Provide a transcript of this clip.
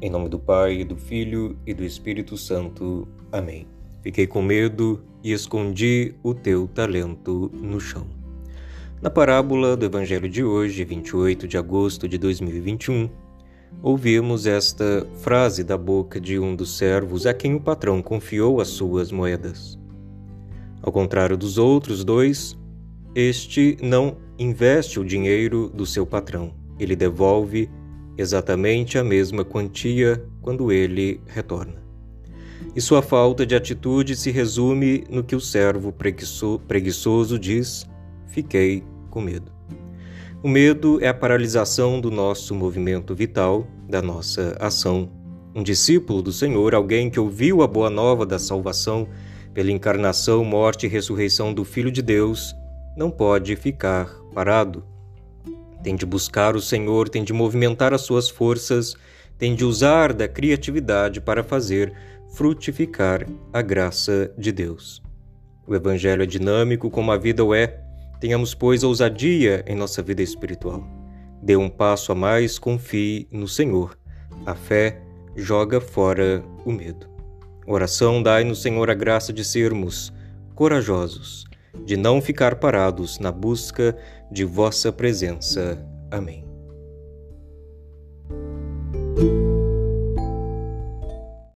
Em nome do Pai, do Filho e do Espírito Santo. Amém. Fiquei com medo e escondi o teu talento no chão. Na parábola do Evangelho de hoje, 28 de agosto de 2021, ouvimos esta frase da boca de um dos servos a quem o patrão confiou as suas moedas. Ao contrário dos outros dois, este não investe o dinheiro do seu patrão, ele devolve exatamente a mesma quantia quando ele retorna. E sua falta de atitude se resume no que o servo preguiçoso diz: Fiquei com medo. O medo é a paralisação do nosso movimento vital, da nossa ação. Um discípulo do Senhor, alguém que ouviu a boa nova da salvação pela encarnação, morte e ressurreição do Filho de Deus, não pode ficar parado tem de buscar o Senhor, tem de movimentar as suas forças, tem de usar da criatividade para fazer frutificar a graça de Deus. O Evangelho é dinâmico como a vida o é. Tenhamos, pois, ousadia em nossa vida espiritual. Dê um passo a mais, confie no Senhor. A fé joga fora o medo. Oração, dai-no, Senhor, a graça de sermos corajosos, de não ficar parados na busca de vossa presença. Amém.